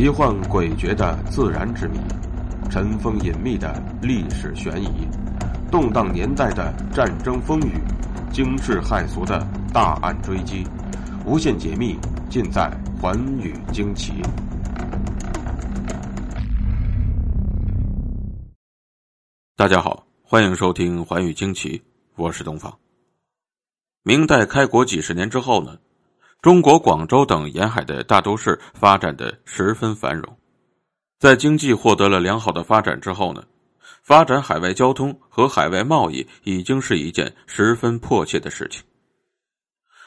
奇幻诡谲的自然之谜，尘封隐秘的历史悬疑，动荡年代的战争风雨，惊世骇俗的大案追击，无限解密尽在《寰宇惊奇》。大家好，欢迎收听《寰宇惊奇》，我是东方。明代开国几十年之后呢？中国广州等沿海的大都市发展的十分繁荣，在经济获得了良好的发展之后呢，发展海外交通和海外贸易已经是一件十分迫切的事情。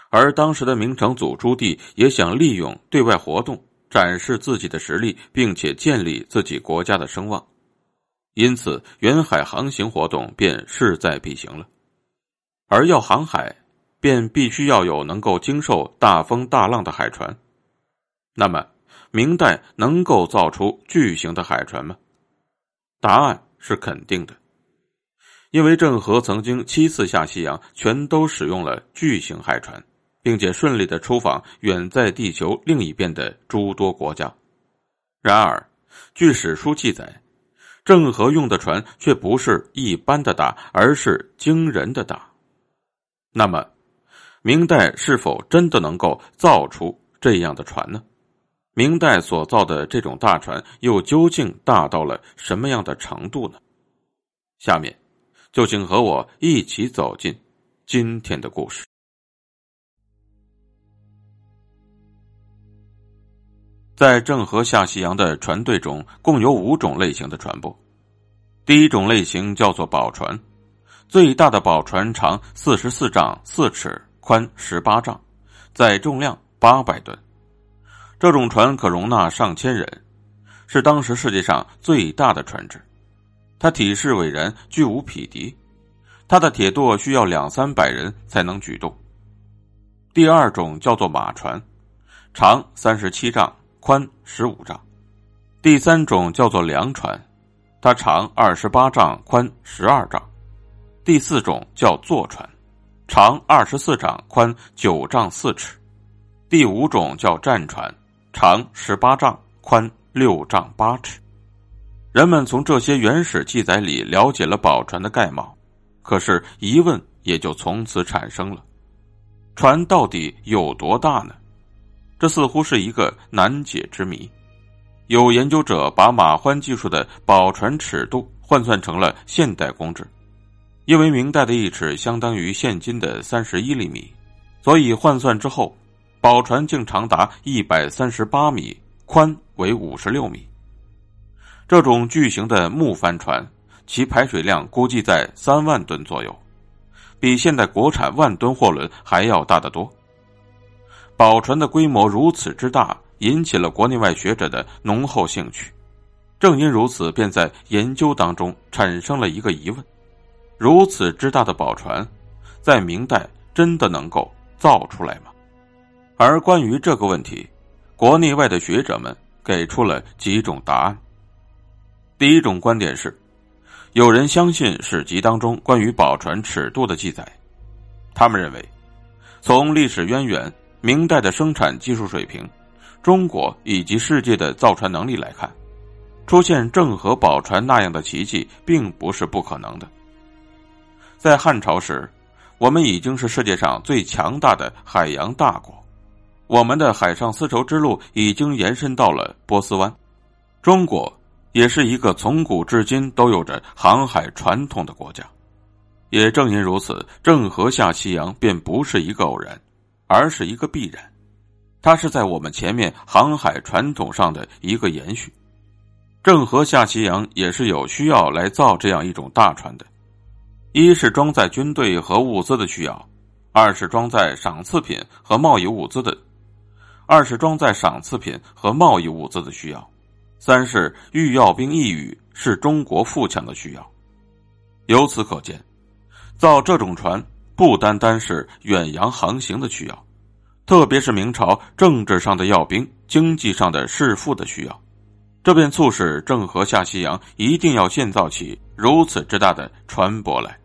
而当时的明成祖朱棣也想利用对外活动展示自己的实力，并且建立自己国家的声望，因此远海航行活动便势在必行了。而要航海。便必须要有能够经受大风大浪的海船。那么，明代能够造出巨型的海船吗？答案是肯定的，因为郑和曾经七次下西洋，全都使用了巨型海船，并且顺利的出访远在地球另一边的诸多国家。然而，据史书记载，郑和用的船却不是一般的大，而是惊人的大。那么，明代是否真的能够造出这样的船呢？明代所造的这种大船又究竟大到了什么样的程度呢？下面，就请和我一起走进今天的故事。在郑和下西洋的船队中，共有五种类型的船舶。第一种类型叫做宝船，最大的宝船长四十四丈四尺。宽十八丈，载重量八百吨，这种船可容纳上千人，是当时世界上最大的船只。它体势伟人，巨无匹敌，它的铁舵需要两三百人才能举动。第二种叫做马船，长三十七丈，宽十五丈。第三种叫做粮船，它长二十八丈，宽十二丈。第四种叫坐船。长二十四丈，宽九丈四尺。第五种叫战船，长十八丈，宽六丈八尺。人们从这些原始记载里了解了宝船的概貌，可是疑问也就从此产生了：船到底有多大呢？这似乎是一个难解之谜。有研究者把马欢技术的宝船尺度换算成了现代公制。因为明代的一尺相当于现今的三十一厘米，所以换算之后，宝船竟长达一百三十八米，宽为五十六米。这种巨型的木帆船，其排水量估计在三万吨左右，比现代国产万吨货轮还要大得多。宝船的规模如此之大，引起了国内外学者的浓厚兴趣。正因如此，便在研究当中产生了一个疑问。如此之大的宝船，在明代真的能够造出来吗？而关于这个问题，国内外的学者们给出了几种答案。第一种观点是，有人相信史籍当中关于宝船尺度的记载，他们认为，从历史渊源、明代的生产技术水平、中国以及世界的造船能力来看，出现郑和宝船那样的奇迹，并不是不可能的。在汉朝时，我们已经是世界上最强大的海洋大国，我们的海上丝绸之路已经延伸到了波斯湾。中国也是一个从古至今都有着航海传统的国家。也正因如此，郑和下西洋便不是一个偶然，而是一个必然。它是在我们前面航海传统上的一个延续。郑和下西洋也是有需要来造这样一种大船的。一是装载军队和物资的需要，二是装载赏赐品和贸易物资的，二是装载赏赐品和贸易物资的需要，三是欲要兵一语是中国富强的需要。由此可见，造这种船不单单是远洋航行的需要，特别是明朝政治上的要兵、经济上的弑富的需要，这便促使郑和下西洋一定要建造起如此之大的船舶来。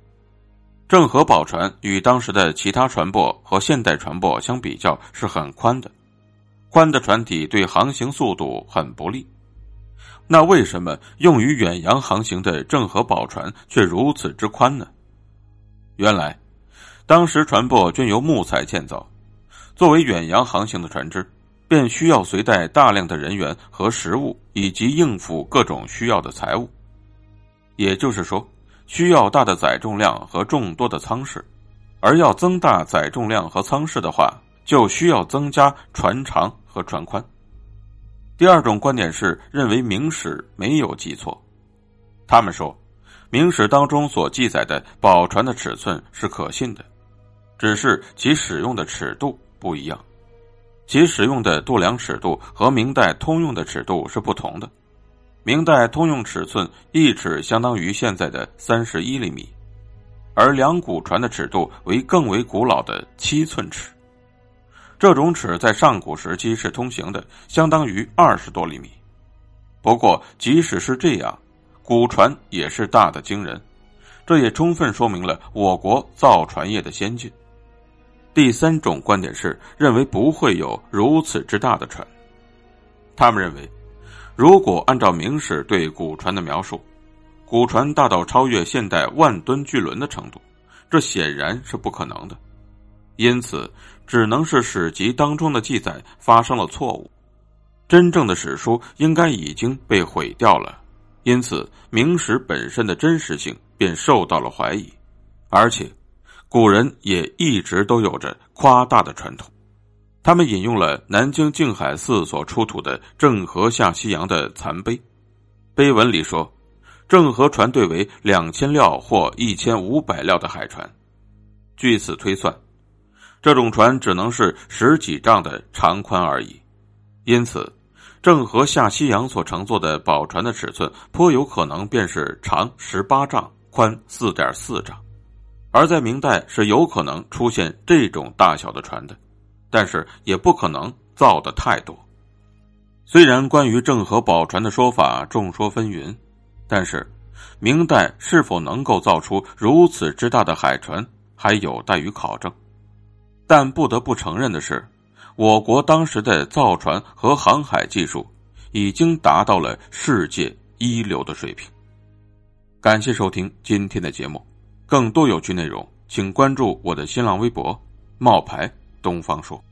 郑和宝船与当时的其他船舶和现代船舶相比较是很宽的，宽的船体对航行速度很不利。那为什么用于远洋航行的郑和宝船却如此之宽呢？原来，当时船舶均由木材建造，作为远洋航行的船只，便需要随带大量的人员和食物，以及应付各种需要的财物。也就是说，需要大的载重量和众多的舱室，而要增大载重量和舱室的话，就需要增加船长和船宽。第二种观点是认为《明史》没有记错，他们说，《明史》当中所记载的宝船的尺寸是可信的，只是其使用的尺度不一样，其使用的度量尺度和明代通用的尺度是不同的。明代通用尺寸一尺相当于现在的三十一厘米，而两股船的尺度为更为古老的七寸尺。这种尺在上古时期是通行的，相当于二十多厘米。不过，即使是这样，古船也是大的惊人，这也充分说明了我国造船业的先进。第三种观点是认为不会有如此之大的船。他们认为，如果按照《明史》对古船的描述，古船大到超越现代万吨巨轮的程度，这显然是不可能的。因此，只能是史籍当中的记载发生了错误，真正的史书应该已经被毁掉了。因此，《明史》本身的真实性便受到了怀疑，而且，古人也一直都有着夸大的传统。他们引用了南京静海寺所出土的郑和下西洋的残碑，碑文里说，郑和船队为两千料或一千五百料的海船，据此推算。这种船只能是十几丈的长宽而已，因此，郑和下西洋所乘坐的宝船的尺寸颇有可能便是长十八丈、宽四点四丈。而在明代是有可能出现这种大小的船的，但是也不可能造的太多。虽然关于郑和宝船的说法众说纷纭，但是明代是否能够造出如此之大的海船，还有待于考证。但不得不承认的是，我国当时的造船和航海技术已经达到了世界一流的水平。感谢收听今天的节目，更多有趣内容，请关注我的新浪微博“冒牌东方说”。